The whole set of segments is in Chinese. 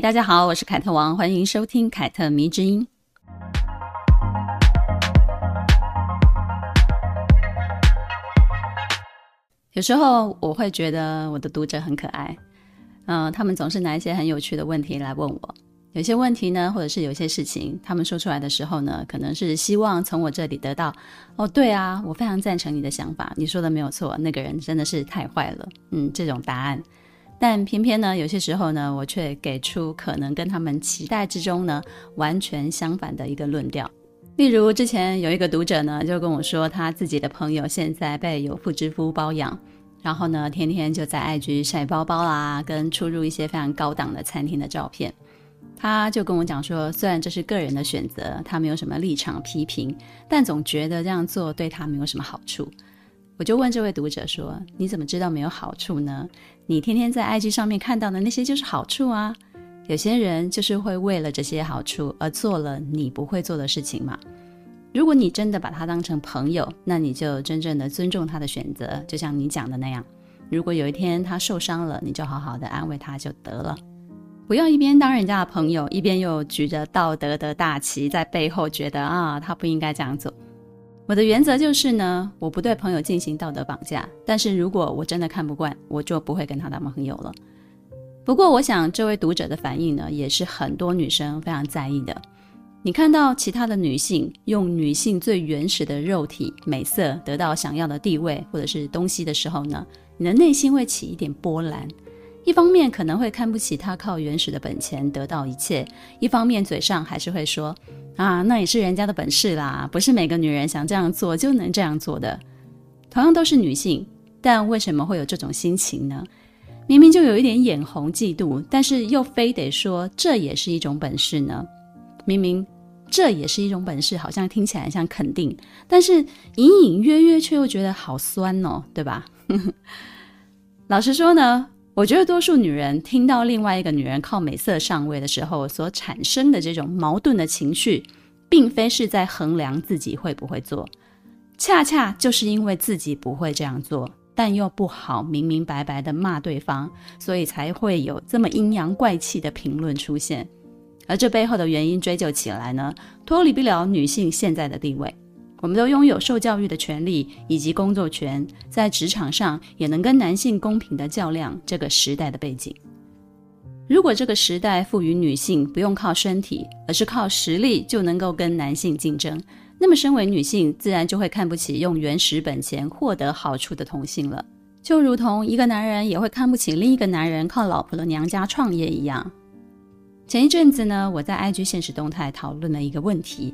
大家好，我是凯特王，欢迎收听凯特迷之音。有时候我会觉得我的读者很可爱，嗯、他们总是拿一些很有趣的问题来问我。有些问题呢，或者是有些事情，他们说出来的时候呢，可能是希望从我这里得到，哦，对啊，我非常赞成你的想法，你说的没有错，那个人真的是太坏了，嗯，这种答案。但偏偏呢，有些时候呢，我却给出可能跟他们期待之中呢完全相反的一个论调。例如，之前有一个读者呢，就跟我说，他自己的朋友现在被有妇之夫包养，然后呢，天天就在 IG 晒包包啦，跟出入一些非常高档的餐厅的照片。他就跟我讲说，虽然这是个人的选择，他没有什么立场批评，但总觉得这样做对他没有什么好处。我就问这位读者说：“你怎么知道没有好处呢？你天天在 IG 上面看到的那些就是好处啊。”有些人就是会为了这些好处而做了你不会做的事情嘛。如果你真的把他当成朋友，那你就真正的尊重他的选择，就像你讲的那样。如果有一天他受伤了，你就好好的安慰他就得了，不要一边当人家的朋友，一边又举着道德的大旗在背后觉得啊，他不应该这样做。我的原则就是呢，我不对朋友进行道德绑架，但是如果我真的看不惯，我就不会跟他当朋友了。不过，我想这位读者的反应呢，也是很多女生非常在意的。你看到其他的女性用女性最原始的肉体美色得到想要的地位或者是东西的时候呢，你的内心会起一点波澜。一方面可能会看不起她靠原始的本钱得到一切，一方面嘴上还是会说啊，那也是人家的本事啦，不是每个女人想这样做就能这样做的。同样都是女性，但为什么会有这种心情呢？明明就有一点眼红嫉妒，但是又非得说这也是一种本事呢？明明这也是一种本事，好像听起来像肯定，但是隐隐约约却又觉得好酸哦，对吧？老实说呢，我觉得多数女人听到另外一个女人靠美色上位的时候所产生的这种矛盾的情绪，并非是在衡量自己会不会做，恰恰就是因为自己不会这样做。但又不好明明白白的骂对方，所以才会有这么阴阳怪气的评论出现。而这背后的原因追究起来呢，脱离不了女性现在的地位。我们都拥有受教育的权利以及工作权，在职场上也能跟男性公平的较量。这个时代的背景，如果这个时代赋予女性不用靠身体，而是靠实力就能够跟男性竞争。那么，身为女性，自然就会看不起用原始本钱获得好处的同性了，就如同一个男人也会看不起另一个男人靠老婆的娘家创业一样。前一阵子呢，我在 IG 现实动态讨论了一个问题：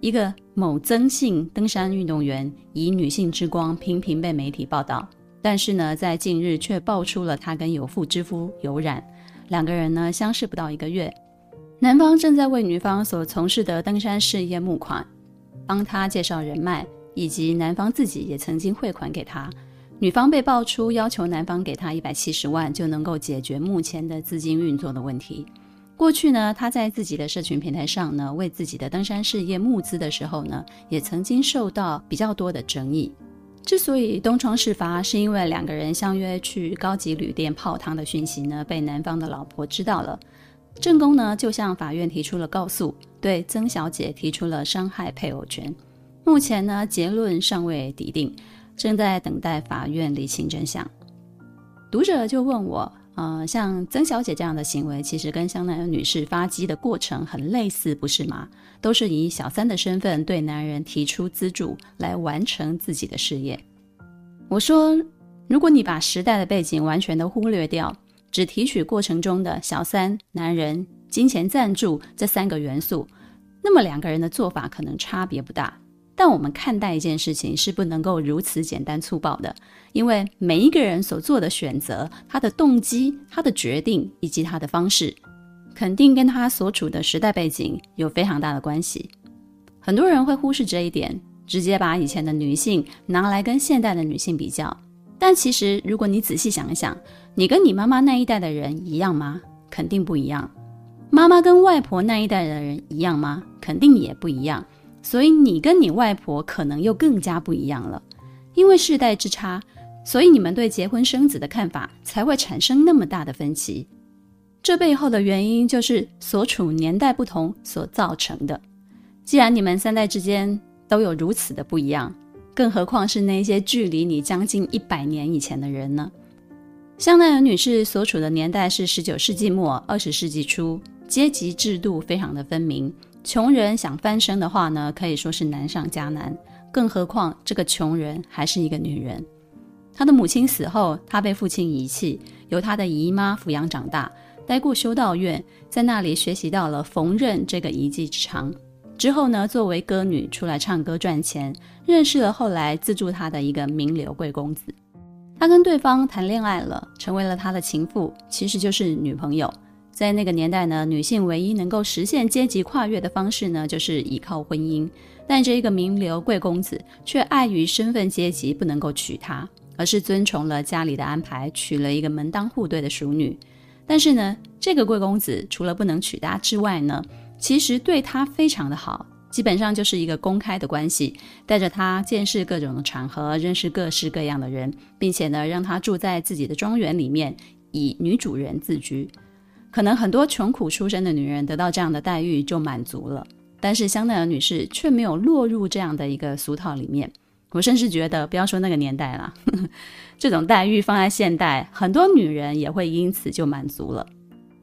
一个某曾姓登山运动员以女性之光频频被媒体报道，但是呢，在近日却爆出了他跟有妇之夫有染，两个人呢相识不到一个月，男方正在为女方所从事的登山事业募款。帮他介绍人脉，以及男方自己也曾经汇款给他。女方被爆出要求男方给他一百七十万就能够解决目前的资金运作的问题。过去呢，他在自己的社群平台上呢，为自己的登山事业募资的时候呢，也曾经受到比较多的争议。之所以东窗事发，是因为两个人相约去高级旅店泡汤的讯息呢，被男方的老婆知道了。正宫呢，就向法院提出了告诉，对曾小姐提出了伤害配偶权。目前呢，结论尚未抵定，正在等待法院厘清真相。读者就问我，呃，像曾小姐这样的行为，其实跟香奈儿女士发迹的过程很类似，不是吗？都是以小三的身份对男人提出资助，来完成自己的事业。我说，如果你把时代的背景完全都忽略掉。只提取过程中的小三、男人、金钱赞助这三个元素，那么两个人的做法可能差别不大。但我们看待一件事情是不能够如此简单粗暴的，因为每一个人所做的选择、他的动机、他的决定以及他的方式，肯定跟他所处的时代背景有非常大的关系。很多人会忽视这一点，直接把以前的女性拿来跟现代的女性比较。但其实，如果你仔细想一想，你跟你妈妈那一代的人一样吗？肯定不一样。妈妈跟外婆那一代的人一样吗？肯定也不一样。所以你跟你外婆可能又更加不一样了，因为世代之差，所以你们对结婚生子的看法才会产生那么大的分歧。这背后的原因就是所处年代不同所造成的。既然你们三代之间都有如此的不一样，更何况是那些距离你将近一百年以前的人呢？香奈儿女士所处的年代是十九世纪末二十世纪初，阶级制度非常的分明。穷人想翻身的话呢，可以说是难上加难。更何况这个穷人还是一个女人。她的母亲死后，她被父亲遗弃，由她的姨妈抚养长大，待过修道院，在那里学习到了缝纫这个一技之长。之后呢，作为歌女出来唱歌赚钱，认识了后来资助她的一个名流贵公子。她跟对方谈恋爱了，成为了他的情妇，其实就是女朋友。在那个年代呢，女性唯一能够实现阶级跨越的方式呢，就是依靠婚姻。但这一个名流贵公子却碍于身份阶级不能够娶她，而是遵从了家里的安排，娶了一个门当户对的淑女。但是呢，这个贵公子除了不能娶她之外呢，其实对她非常的好，基本上就是一个公开的关系，带着她见识各种的场合，认识各式各样的人，并且呢，让她住在自己的庄园里面，以女主人自居。可能很多穷苦出身的女人得到这样的待遇就满足了，但是香奈儿女士却没有落入这样的一个俗套里面。我甚至觉得，不要说那个年代了，这种待遇放在现代，很多女人也会因此就满足了。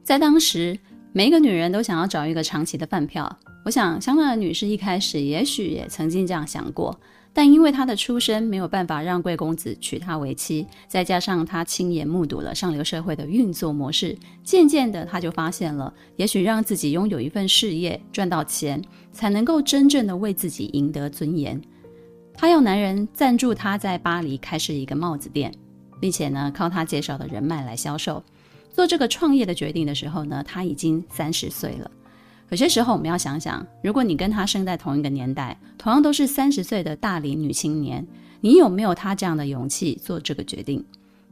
在当时。每一个女人都想要找一个长期的饭票。我想，香奈儿女士一开始也许也曾经这样想过，但因为她的出身没有办法让贵公子娶她为妻，再加上她亲眼目睹了上流社会的运作模式，渐渐的，她就发现了，也许让自己拥有一份事业，赚到钱，才能够真正的为自己赢得尊严。她要男人赞助她在巴黎开设一个帽子店，并且呢，靠他介绍的人脉来销售。做这个创业的决定的时候呢，他已经三十岁了。有些时候我们要想想，如果你跟他生在同一个年代，同样都是三十岁的大龄女青年，你有没有他这样的勇气做这个决定？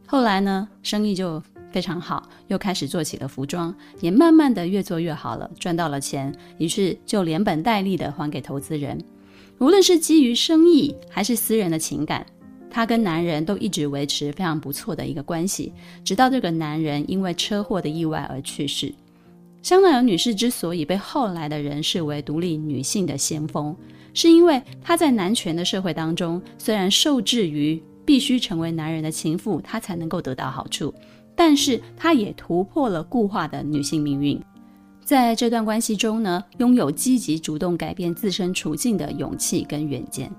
后来呢，生意就非常好，又开始做起了服装，也慢慢的越做越好了，赚到了钱，于是就连本带利的还给投资人。无论是基于生意还是私人的情感。她跟男人都一直维持非常不错的一个关系，直到这个男人因为车祸的意外而去世。香奈儿女士之所以被后来的人视为独立女性的先锋，是因为她在男权的社会当中，虽然受制于必须成为男人的情妇，她才能够得到好处，但是她也突破了固化的女性命运，在这段关系中呢，拥有积极主动改变自身处境的勇气跟远见。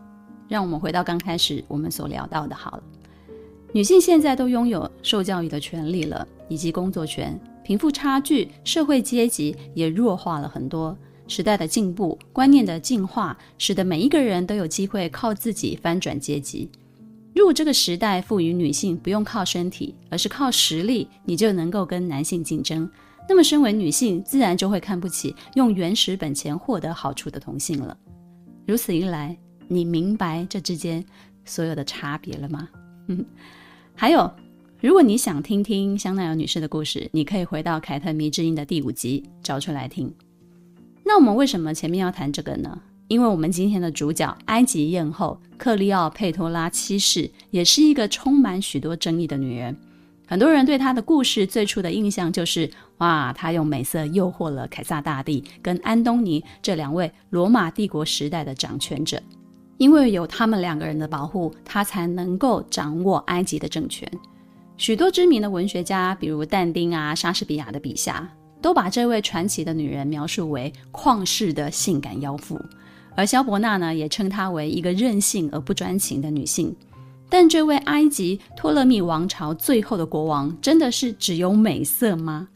让我们回到刚开始我们所聊到的，好了，女性现在都拥有受教育的权利了，以及工作权，贫富差距、社会阶级也弱化了很多。时代的进步，观念的进化，使得每一个人都有机会靠自己翻转阶级。如果这个时代赋予女性不用靠身体，而是靠实力，你就能够跟男性竞争，那么身为女性，自然就会看不起用原始本钱获得好处的同性了。如此一来，你明白这之间所有的差别了吗？嗯，还有，如果你想听听香奈儿女士的故事，你可以回到《凯特迷之音》的第五集找出来听。那我们为什么前面要谈这个呢？因为我们今天的主角埃及艳后克利奥佩托拉七世也是一个充满许多争议的女人。很多人对她的故事最初的印象就是，哇，她用美色诱惑了凯撒大帝跟安东尼这两位罗马帝国时代的掌权者。因为有他们两个人的保护，她才能够掌握埃及的政权。许多知名的文学家，比如但丁啊、莎士比亚的笔下，都把这位传奇的女人描述为旷世的性感妖妇。而萧伯纳呢，也称她为一个任性而不专情的女性。但这位埃及托勒密王朝最后的国王，真的是只有美色吗？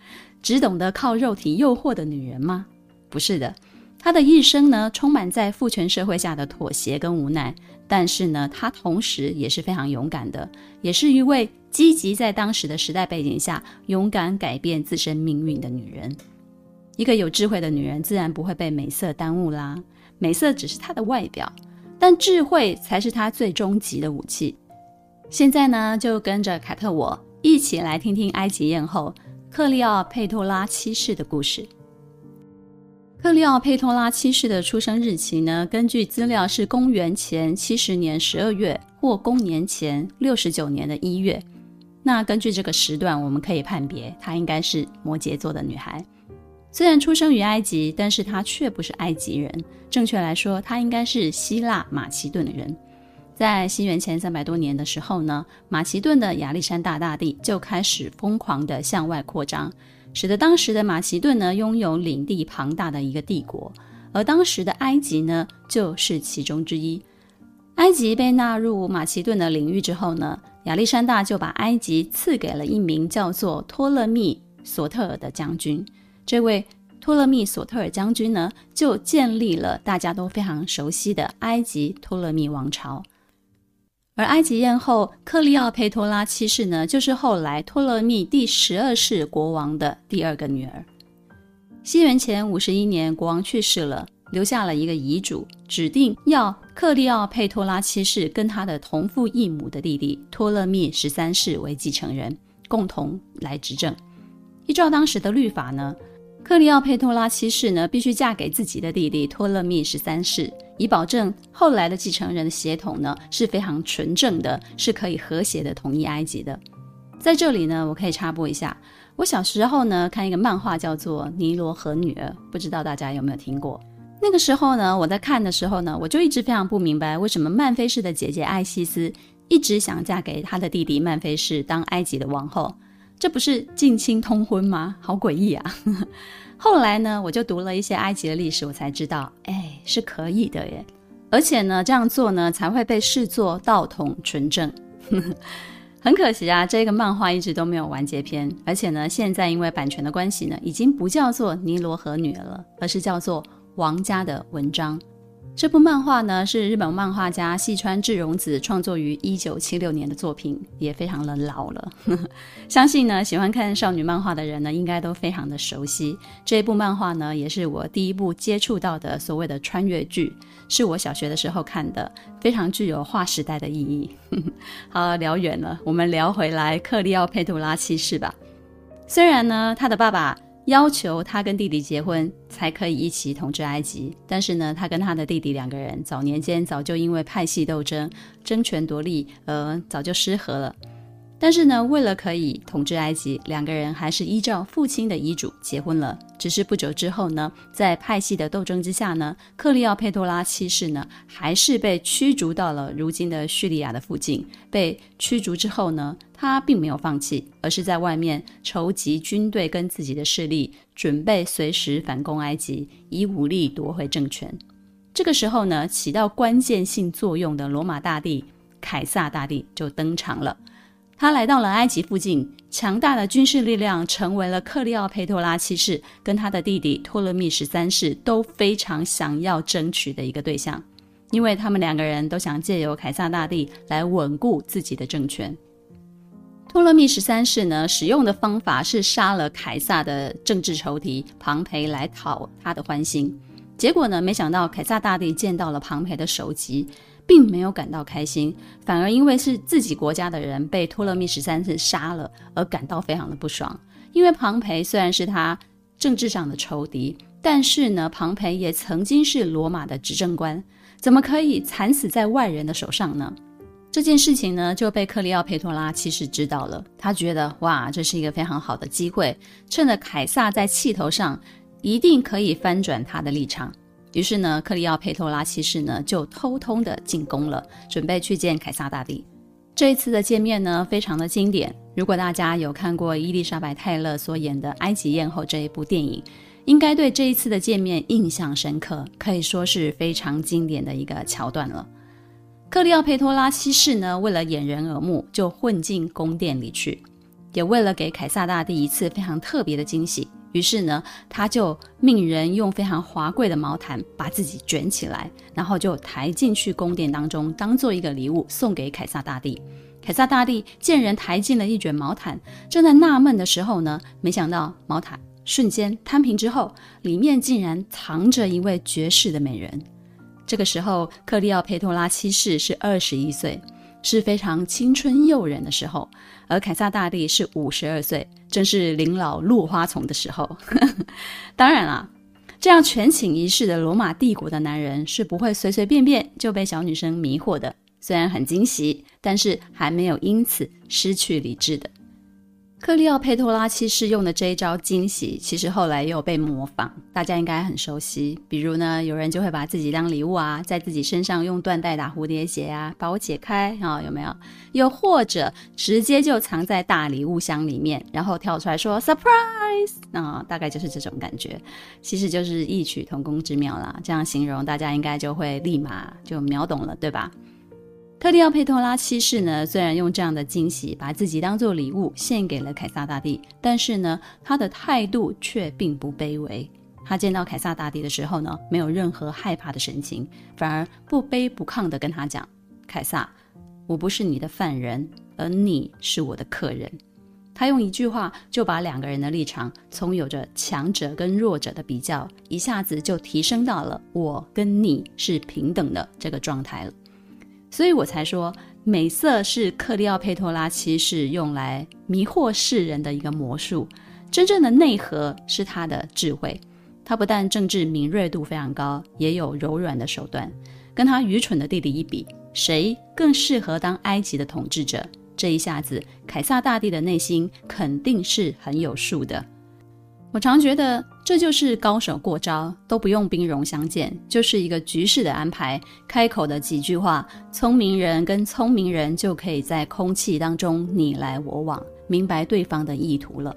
只懂得靠肉体诱惑的女人吗？不是的。她的一生呢，充满在父权社会下的妥协跟无奈，但是呢，她同时也是非常勇敢的，也是一位积极在当时的时代背景下勇敢改变自身命运的女人。一个有智慧的女人，自然不会被美色耽误啦。美色只是她的外表，但智慧才是她最终极的武器。现在呢，就跟着凯特我一起来听听埃及艳后克利奥佩托拉七世的故事。克利奥佩托拉七世的出生日期呢，根据资料是公元前七十年十二月或公元前六十九年的一月。那根据这个时段，我们可以判别她应该是摩羯座的女孩。虽然出生于埃及，但是她却不是埃及人。正确来说，她应该是希腊马其顿的人。在西元前三百多年的时候呢，马其顿的亚历山大大帝就开始疯狂地向外扩张。使得当时的马其顿呢，拥有领地庞大的一个帝国，而当时的埃及呢，就是其中之一。埃及被纳入马其顿的领域之后呢，亚历山大就把埃及赐给了一名叫做托勒密索特尔的将军。这位托勒密索特尔将军呢，就建立了大家都非常熟悉的埃及托勒密王朝。而埃及艳后克利奥佩托拉七世呢，就是后来托勒密第十二世国王的第二个女儿。西元前五十一年，国王去世了，留下了一个遗嘱，指定要克利奥佩托拉七世跟他的同父异母的弟弟托勒密十三世为继承人，共同来执政。依照当时的律法呢，克利奥佩托拉七世呢，必须嫁给自己的弟弟托勒密十三世。以保证后来的继承人的血统呢，是非常纯正的，是可以和谐的统一埃及的。在这里呢，我可以插播一下，我小时候呢，看一个漫画叫做《尼罗河女儿》，不知道大家有没有听过？那个时候呢，我在看的时候呢，我就一直非常不明白，为什么曼菲氏的姐姐艾西斯一直想嫁给她的弟弟曼菲氏当埃及的王后，这不是近亲通婚吗？好诡异啊！后来呢，我就读了一些埃及的历史，我才知道，哎，是可以的耶。而且呢，这样做呢，才会被视作道统纯正。很可惜啊，这个漫画一直都没有完结篇。而且呢，现在因为版权的关系呢，已经不叫做尼罗河女儿了，而是叫做王家的文章。这部漫画呢，是日本漫画家细川智荣子创作于一九七六年的作品，也非常的老了。相信呢，喜欢看少女漫画的人呢，应该都非常的熟悉。这一部漫画呢，也是我第一部接触到的所谓的穿越剧，是我小学的时候看的，非常具有划时代的意义。好，聊远了，我们聊回来克利奥佩杜拉七世吧。虽然呢，他的爸爸。要求他跟弟弟结婚才可以一起统治埃及，但是呢，他跟他的弟弟两个人早年间早就因为派系斗争、争权夺利，而，早就失和了。但是呢，为了可以统治埃及，两个人还是依照父亲的遗嘱结婚了。只是不久之后呢，在派系的斗争之下呢，克利奥佩托拉七世呢，还是被驱逐到了如今的叙利亚的附近。被驱逐之后呢，他并没有放弃，而是在外面筹集军队跟自己的势力，准备随时反攻埃及，以武力夺回政权。这个时候呢，起到关键性作用的罗马大帝凯撒大帝就登场了。他来到了埃及附近，强大的军事力量成为了克利奥佩托拉七世跟他的弟弟托勒密十三世都非常想要争取的一个对象，因为他们两个人都想借由凯撒大帝来稳固自己的政权。托勒密十三世呢，使用的方法是杀了凯撒的政治仇敌庞培来讨他的欢心，结果呢，没想到凯撒大帝见到了庞培的首级。并没有感到开心，反而因为是自己国家的人被托勒密十三世杀了而感到非常的不爽。因为庞培虽然是他政治上的仇敌，但是呢，庞培也曾经是罗马的执政官，怎么可以惨死在外人的手上呢？这件事情呢，就被克利奥佩托拉其实知道了。他觉得哇，这是一个非常好的机会，趁着凯撒在气头上，一定可以翻转他的立场。于是呢，克利奥佩托拉七世呢就偷偷的进宫了，准备去见凯撒大帝。这一次的见面呢，非常的经典。如果大家有看过伊丽莎白泰勒所演的《埃及艳后》这一部电影，应该对这一次的见面印象深刻，可以说是非常经典的一个桥段了。克利奥佩托拉七世呢，为了掩人耳目，就混进宫殿里去，也为了给凯撒大帝一次非常特别的惊喜。于是呢，他就命人用非常华贵的毛毯把自己卷起来，然后就抬进去宫殿当中，当做一个礼物送给凯撒大帝。凯撒大帝见人抬进了一卷毛毯，正在纳闷的时候呢，没想到毛毯瞬间摊平之后，里面竟然藏着一位绝世的美人。这个时候，克利奥佩托拉七世是二十一岁。是非常青春诱人的时候，而凯撒大帝是五十二岁，正是临老落花丛的时候。当然啦，这样权倾一世的罗马帝国的男人是不会随随便便就被小女生迷惑的。虽然很惊喜，但是还没有因此失去理智的。克利奥佩托拉七世用的这一招惊喜，其实后来也有被模仿，大家应该很熟悉。比如呢，有人就会把自己当礼物啊，在自己身上用缎带打蝴蝶结啊，把我解开啊、有没有？又或者直接就藏在大礼物箱里面，然后跳出来说 “surprise”，啊、大概就是这种感觉。其实就是异曲同工之妙啦。这样形容，大家应该就会立马就秒懂了，对吧？克利奥佩托拉七世呢，虽然用这样的惊喜把自己当做礼物献给了凯撒大帝，但是呢，他的态度却并不卑微。他见到凯撒大帝的时候呢，没有任何害怕的神情，反而不卑不亢地跟他讲：“凯撒，我不是你的犯人，而你是我的客人。”他用一句话就把两个人的立场从有着强者跟弱者的比较，一下子就提升到了我跟你是平等的这个状态了。所以我才说，美色是克利奥佩托拉七世用来迷惑世人的一个魔术，真正的内核是他的智慧。他不但政治敏锐度非常高，也有柔软的手段。跟他愚蠢的弟弟一比，谁更适合当埃及的统治者？这一下子，凯撒大帝的内心肯定是很有数的。我常觉得，这就是高手过招，都不用兵戎相见，就是一个局势的安排。开口的几句话，聪明人跟聪明人就可以在空气当中你来我往，明白对方的意图了。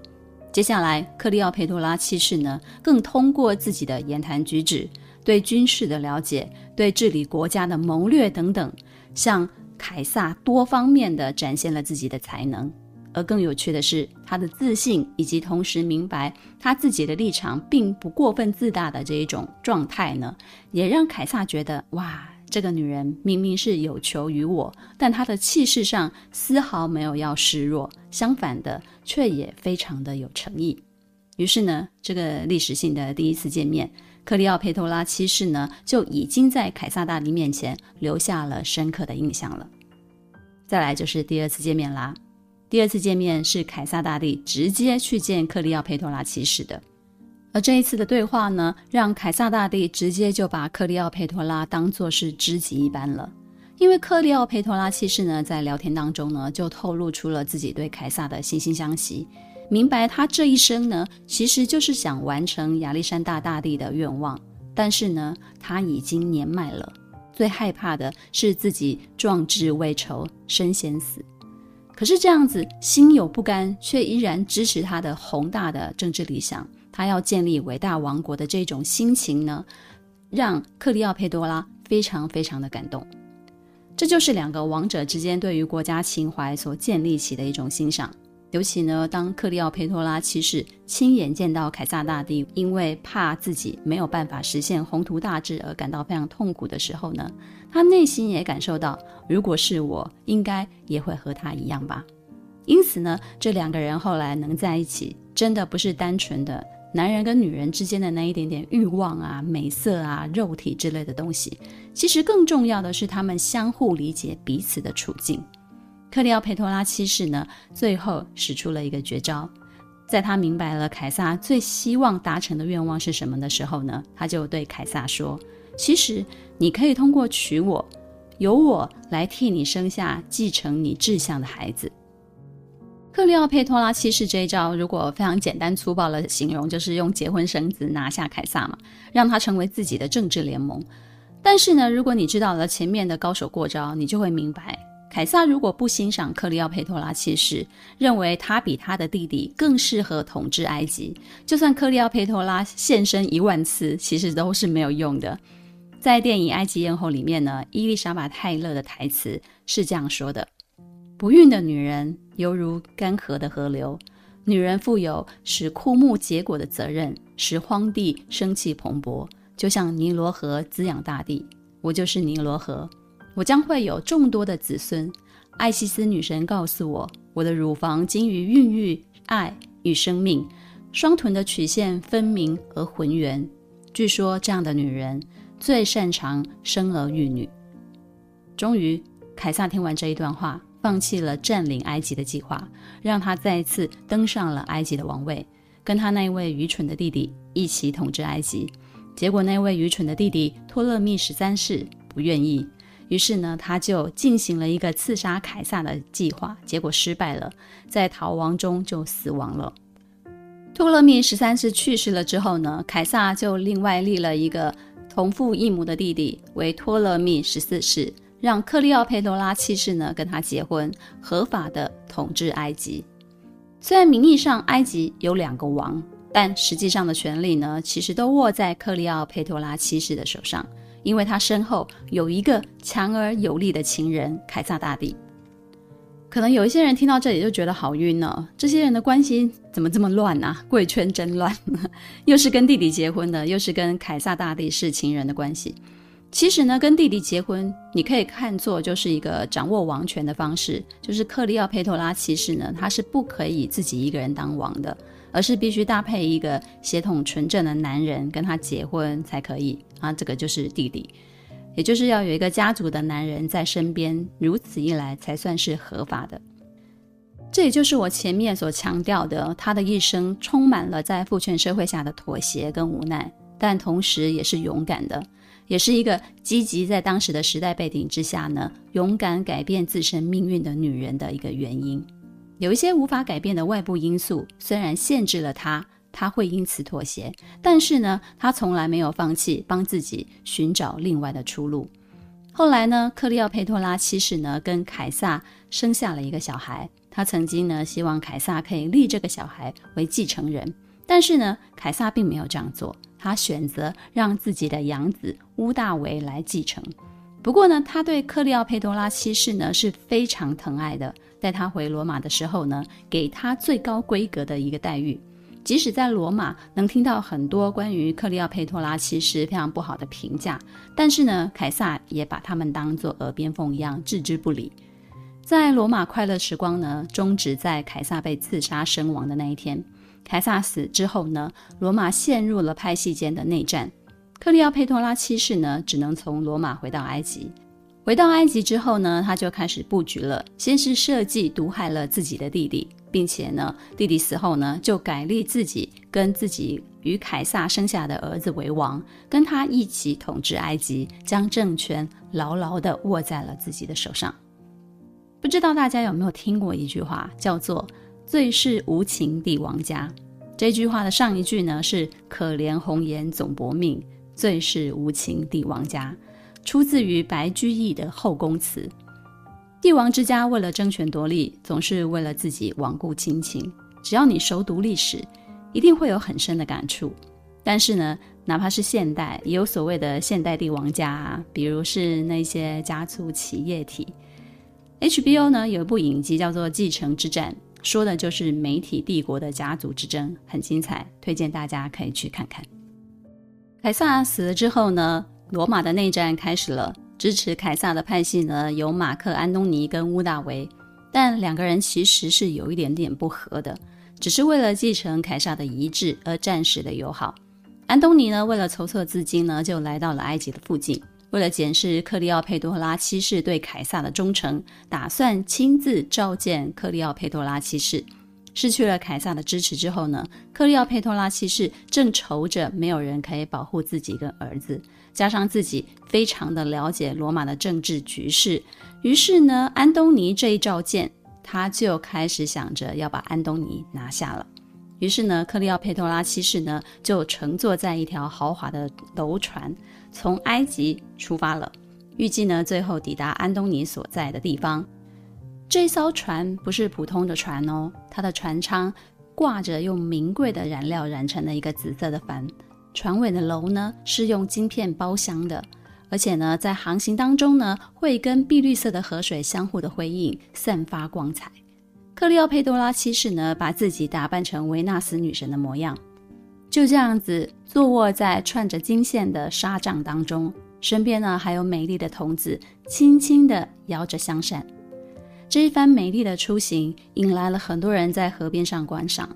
接下来，克利奥佩托拉七世呢，更通过自己的言谈举止、对军事的了解、对治理国家的谋略等等，向凯撒多方面的展现了自己的才能。而更有趣的是，他的自信以及同时明白他自己的立场并不过分自大的这一种状态呢，也让凯撒觉得哇，这个女人明明是有求于我，但她的气势上丝毫没有要示弱，相反的，却也非常的有诚意。于是呢，这个历史性的第一次见面，克利奥佩托拉七世呢就已经在凯撒大帝面前留下了深刻的印象了。再来就是第二次见面啦。第二次见面是凯撒大帝直接去见克利奥佩托拉骑士的，而这一次的对话呢，让凯撒大帝直接就把克利奥佩托拉当作是知己一般了。因为克利奥佩托拉七世呢，在聊天当中呢，就透露出了自己对凯撒的惺惺相惜，明白他这一生呢，其实就是想完成亚历山大大帝的愿望，但是呢，他已经年迈了，最害怕的是自己壮志未酬身先死。可是这样子，心有不甘，却依然支持他的宏大的政治理想，他要建立伟大王国的这种心情呢，让克利奥佩多拉非常非常的感动。这就是两个王者之间对于国家情怀所建立起的一种欣赏。尤其呢，当克利奥佩托拉七世亲眼见到凯撒大帝因为怕自己没有办法实现宏图大志而感到非常痛苦的时候呢，他内心也感受到，如果是我，应该也会和他一样吧。因此呢，这两个人后来能在一起，真的不是单纯的男人跟女人之间的那一点点欲望啊、美色啊、肉体之类的东西。其实更重要的是，他们相互理解彼此的处境。克利奥佩托拉七世呢，最后使出了一个绝招，在他明白了凯撒最希望达成的愿望是什么的时候呢，他就对凯撒说：“其实你可以通过娶我，由我来替你生下继承你志向的孩子。”克利奥佩托拉七世这一招，如果非常简单粗暴的形容，就是用结婚生子拿下凯撒嘛，让他成为自己的政治联盟。但是呢，如果你知道了前面的高手过招，你就会明白。凯撒如果不欣赏克利奥佩托拉七世，认为他比他的弟弟更适合统治埃及，就算克利奥佩托拉献身一万次，其实都是没有用的。在电影《埃及艳后》里面呢，伊丽莎白泰勒的台词是这样说的：“不孕的女人犹如干涸的河流，女人负有使枯木结果的责任，使荒地生气蓬勃，就像尼罗河滋养大地。我就是尼罗河。”我将会有众多的子孙。艾西斯女神告诉我，我的乳房精于孕育爱与生命，双臀的曲线分明而浑圆。据说这样的女人最擅长生儿育女。终于，凯撒听完这一段话，放弃了占领埃及的计划，让他再次登上了埃及的王位，跟他那位愚蠢的弟弟一起统治埃及。结果，那位愚蠢的弟弟托勒密十三世不愿意，于是呢，他就进行了一个刺杀凯撒的计划，结果失败了，在逃亡中就死亡了。托勒密十三世去世了之后呢，凯撒就另外立了一个同父异母的弟弟为托勒密十四世，让克利奥佩多拉七世呢跟他结婚，合法的统治埃及。虽然名义上埃及有两个王，但实际上的权力呢，其实都握在克利奥佩托拉七世的手上，因为他身后有一个强而有力的情人凯撒大帝。可能有一些人听到这里就觉得好晕呢，这些人的关系怎么这么乱啊？贵圈真乱，又是跟弟弟结婚的，又是跟凯撒大帝是情人的关系。其实呢，跟弟弟结婚，你可以看作就是一个掌握王权的方式。就是克利奥佩托拉其实呢，他是不可以自己一个人当王的，而是必须搭配一个血统纯正的男人跟他结婚才可以啊。这个就是弟弟。也就是要有一个家族的男人在身边，如此一来才算是合法的。这也就是我前面所强调的，他的一生充满了在父权社会下的妥协跟无奈，但同时也是勇敢的，也是一个积极在当时的时代背景之下呢，勇敢改变自身命运的女人的一个原因。有一些无法改变的外部因素，虽然限制了他。他会因此妥协，但是呢，他从来没有放弃帮自己寻找另外的出路。后来呢，克利奥佩托拉七世呢跟凯撒生下了一个小孩，他曾经呢希望凯撒可以立这个小孩为继承人，但是呢，凯撒并没有这样做，他选择让自己的养子屋大维来继承。不过呢，他对克利奥佩托拉七世呢是非常疼爱的，带他回罗马的时候呢，给他最高规格的一个待遇。即使在罗马能听到很多关于克利奥佩托拉七世非常不好的评价，但是呢，凯撒也把他们当作耳边风一样置之不理。在罗马快乐时光呢，终止在凯撒被刺杀身亡的那一天。凯撒死之后呢，罗马陷入了派系间的内战。克利奥佩托拉七世呢，只能从罗马回到埃及。回到埃及之后呢，他就开始布局了，先是设计毒害了自己的弟弟。并且呢，弟弟死后呢，就改立自己跟自己与凯撒生下的儿子为王，跟他一起统治埃及，将政权牢牢地握在了自己的手上。不知道大家有没有听过一句话，叫做“最是无情帝王家”。这句话的上一句呢是“可怜红颜总薄命，最是无情帝王家”，出自于白居易的《后宫词》。帝王之家为了争权夺利，总是为了自己罔顾亲情。只要你熟读历史，一定会有很深的感触。但是呢，哪怕是现代，也有所谓的现代帝王家啊，比如是那些家族企业体。HBO 呢有一部影集叫做《继承之战》，说的就是媒体帝国的家族之争，很精彩，推荐大家可以去看看。凯撒死了之后呢，罗马的内战开始了。支持凯撒的派系呢，有马克安东尼跟乌大维，但两个人其实是有一点点不合的，只是为了继承凯撒的遗志而暂时的友好。安东尼呢，为了筹措资金呢，就来到了埃及的附近，为了检视克利奥佩托拉七世对凯撒的忠诚，打算亲自召见克利奥佩托拉七世。失去了凯撒的支持之后呢，克利奥佩托拉七世正愁着没有人可以保护自己跟儿子，加上自己非常的了解罗马的政治局势，于是呢，安东尼这一召见，他就开始想着要把安东尼拿下了。于是呢，克利奥佩托拉七世呢就乘坐在一条豪华的楼船，从埃及出发了，预计呢最后抵达安东尼所在的地方。这艘船不是普通的船哦，它的船舱挂着用名贵的燃料染成的一个紫色的帆，船尾的楼呢是用金片包镶的，而且呢在航行当中呢会跟碧绿色的河水相互的辉映，散发光彩。克利奥佩多拉七世呢把自己打扮成维纳斯女神的模样，就这样子坐卧在串着金线的纱帐当中，身边呢还有美丽的童子轻轻地摇着香扇。这一番美丽的出行，引来了很多人在河边上观赏，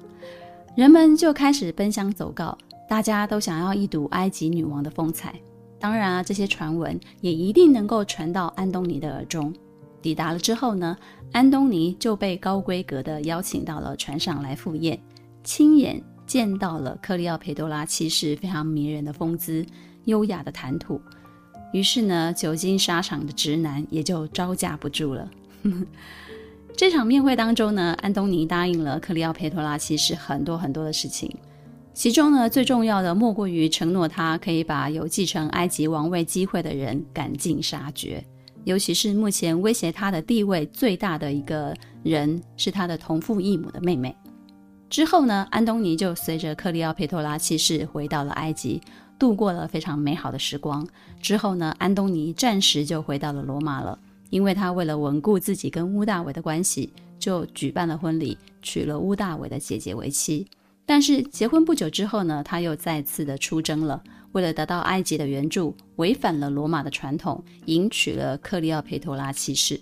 人们就开始奔相走告，大家都想要一睹埃及女王的风采。当然啊，这些传闻也一定能够传到安东尼的耳中。抵达了之后呢，安东尼就被高规格的邀请到了船上来赴宴，亲眼见到了克利奥佩多拉七世非常迷人的风姿、优雅的谈吐。于是呢，久经沙场的直男也就招架不住了。这场宴会当中呢，安东尼答应了克利奥佩托拉七世很多很多的事情，其中呢，最重要的莫过于承诺他可以把有继承埃及王位机会的人赶尽杀绝。尤其是目前威胁他的地位最大的一个人，是他的同父异母的妹妹。之后呢，安东尼就随着克利奥佩托拉七世回到了埃及，度过了非常美好的时光。之后呢，安东尼暂时就回到了罗马了，因为他为了稳固自己跟屋大维的关系，就举办了婚礼，娶了屋大维的姐姐为妻。但是结婚不久之后呢，他又再次的出征了。为了得到埃及的援助，违反了罗马的传统，迎娶了克利奥佩托拉七世。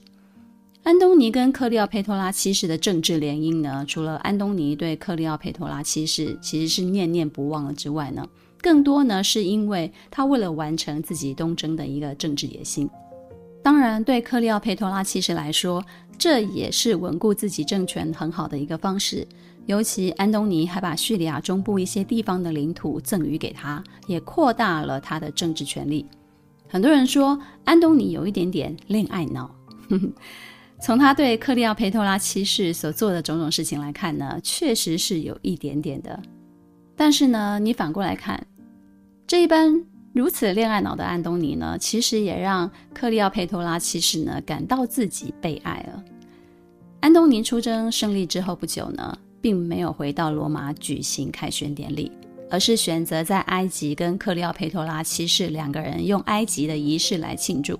安东尼跟克利奥佩托拉七世的政治联姻呢，除了安东尼对克利奥佩托拉七世其实是念念不忘了之外呢，更多呢是因为他为了完成自己东征的一个政治野心。当然，对克利奥佩托拉七世来说，这也是稳固自己政权很好的一个方式。尤其安东尼还把叙利亚中部一些地方的领土赠予给他，也扩大了他的政治权力。很多人说安东尼有一点点恋爱脑，从他对克利奥佩托拉七世所做的种种事情来看呢，确实是有一点点的。但是呢，你反过来看，这一般如此恋爱脑的安东尼呢，其实也让克利奥佩托拉七世呢感到自己被爱了。安东尼出征胜利之后不久呢。并没有回到罗马举行凯旋典礼，而是选择在埃及跟克利奥佩托拉七世两个人用埃及的仪式来庆祝。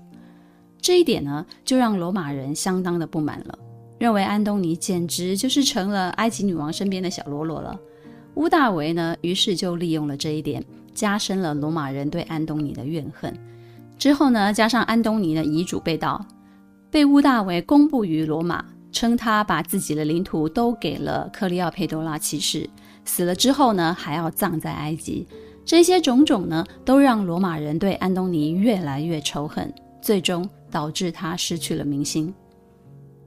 这一点呢，就让罗马人相当的不满了，认为安东尼简直就是成了埃及女王身边的小喽啰了。屋大维呢，于是就利用了这一点，加深了罗马人对安东尼的怨恨。之后呢，加上安东尼的遗嘱被盗，被屋大维公布于罗马。称他把自己的领土都给了克利奥佩多拉七世，死了之后呢，还要葬在埃及。这些种种呢，都让罗马人对安东尼越来越仇恨，最终导致他失去了民心。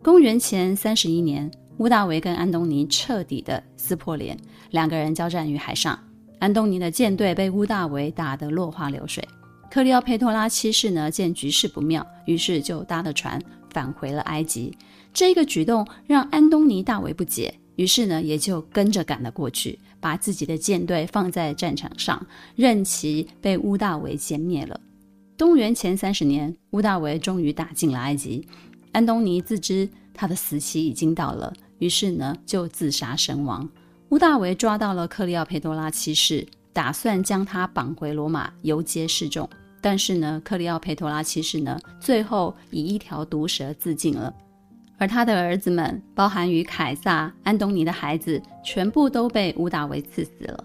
公元前三十一年，乌大维跟安东尼彻底的撕破脸，两个人交战于海上。安东尼的舰队被乌大维打得落花流水。克利奥佩托拉七世呢，见局势不妙，于是就搭了船返回了埃及。这个举动让安东尼大为不解，于是呢，也就跟着赶了过去，把自己的舰队放在战场上，任其被屋大维歼灭了。东元前三十年，屋大维终于打进了埃及。安东尼自知他的死期已经到了，于是呢，就自杀身亡。屋大维抓到了克利奥佩托拉七世，打算将他绑回罗马游街示众，但是呢，克利奥佩托拉七世呢，最后以一条毒蛇自尽了。而他的儿子们，包含于凯撒、安东尼的孩子，全部都被屋大维赐死了。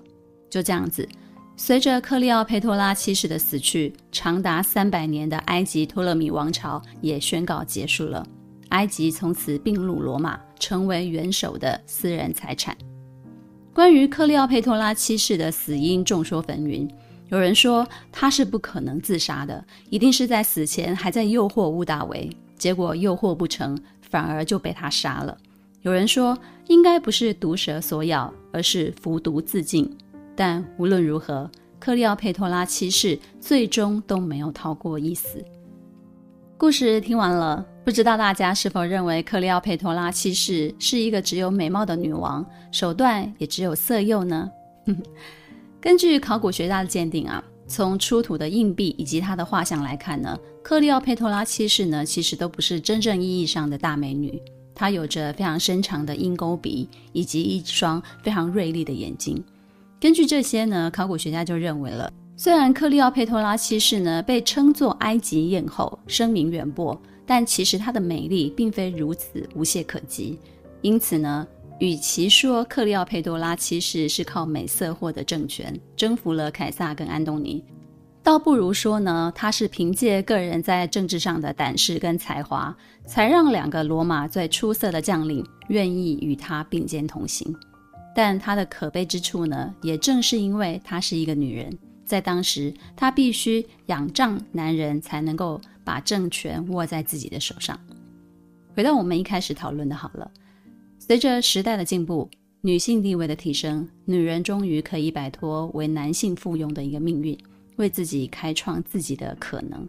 就这样子，随着克利奥佩托拉七世的死去，长达三百年的埃及托勒密王朝也宣告结束了。埃及从此并入罗马，成为元首的私人财产。关于克利奥佩托拉七世的死因，众说纷纭。有人说他是不可能自杀的，一定是在死前还在诱惑屋大维，结果诱惑不成。反而就被他杀了。有人说，应该不是毒蛇所咬，而是服毒自尽。但无论如何，克利奥佩托拉七世最终都没有逃过一死。故事听完了，不知道大家是否认为克利奥佩托拉七世是一个只有美貌的女王，手段也只有色诱呢？根据考古学家的鉴定啊。从出土的硬币以及她的画像来看呢，克利奥佩托拉七世呢，其实都不是真正意义上的大美女。她有着非常深长的鹰钩鼻，以及一双非常锐利的眼睛。根据这些呢，考古学家就认为了，虽然克利奥佩托拉七世呢被称作埃及艳后，声名远播，但其实她的美丽并非如此无懈可击。因此呢。与其说克利奥佩托拉七世是靠美色获得政权，征服了凯撒跟安东尼，倒不如说呢，她是凭借个人在政治上的胆识跟才华，才让两个罗马最出色的将领愿意与她并肩同行。但她的可悲之处呢，也正是因为她是一个女人，在当时她必须仰仗男人才能够把政权握在自己的手上。回到我们一开始讨论的，好了，随着时代的进步，女性地位的提升，女人终于可以摆脱为男性附庸的一个命运，为自己开创自己的可能。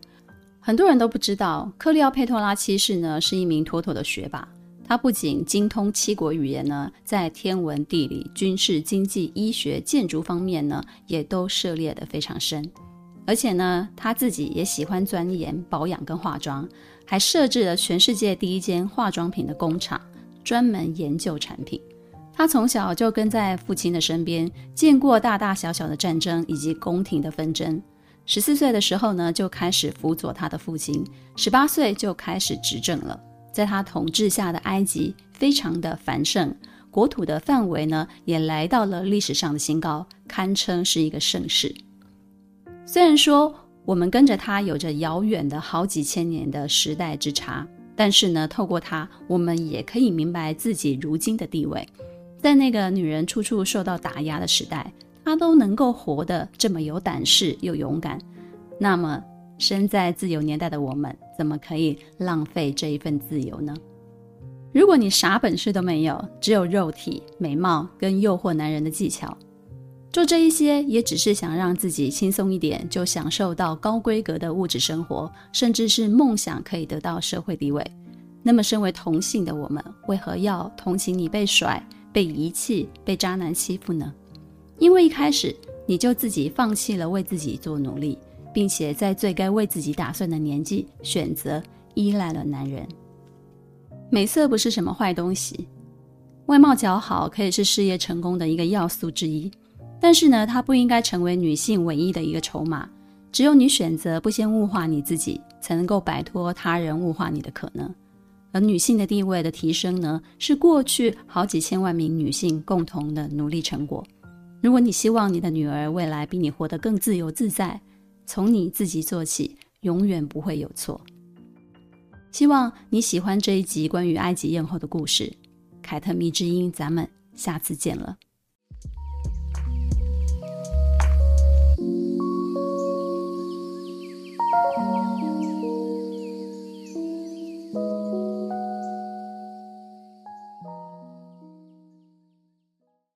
很多人都不知道，克利奥佩托拉七世呢是一名妥妥的学霸。他不仅精通七国语言呢，在天文、地理、军事、经济、医学、建筑方面呢，也都涉猎的非常深。而且呢，他自己也喜欢钻研保养跟化妆，还设置了全世界第一间化妆品的工厂，专门研究产品。他从小就跟在父亲的身边，见过大大小小的战争以及宫廷的纷争。十四岁的时候呢，就开始辅佐他的父亲；十八岁就开始执政了。在他统治下的埃及非常的繁盛，国土的范围呢也来到了历史上的新高，堪称是一个盛世。虽然说我们跟着他有着遥远的好几千年的时代之差，但是呢，透过他，我们也可以明白自己如今的地位。在那个女人处处受到打压的时代，她都能够活得这么有胆识又勇敢，那么。身在自由年代的我们，怎么可以浪费这一份自由呢？如果你啥本事都没有，只有肉体、美貌跟诱惑男人的技巧，做这一些也只是想让自己轻松一点，就享受到高规格的物质生活，甚至是梦想可以得到社会地位，那么身为同性的我们，为何要同情你被甩、被遗弃、被渣男欺负呢？因为一开始你就自己放弃了为自己做努力。并且在最该为自己打算的年纪，选择依赖了男人。美色不是什么坏东西，外貌姣好可以是事业成功的一个要素之一，但是呢，它不应该成为女性唯一的一个筹码。只有你选择不先物化你自己，才能够摆脱他人物化你的可能。而女性的地位的提升呢，是过去好几千万名女性共同的努力成果。如果你希望你的女儿未来比你活得更自由自在，从你自己做起，永远不会有错。希望你喜欢这一集关于埃及艳后的故事，凯特迷之音，咱们下次见了。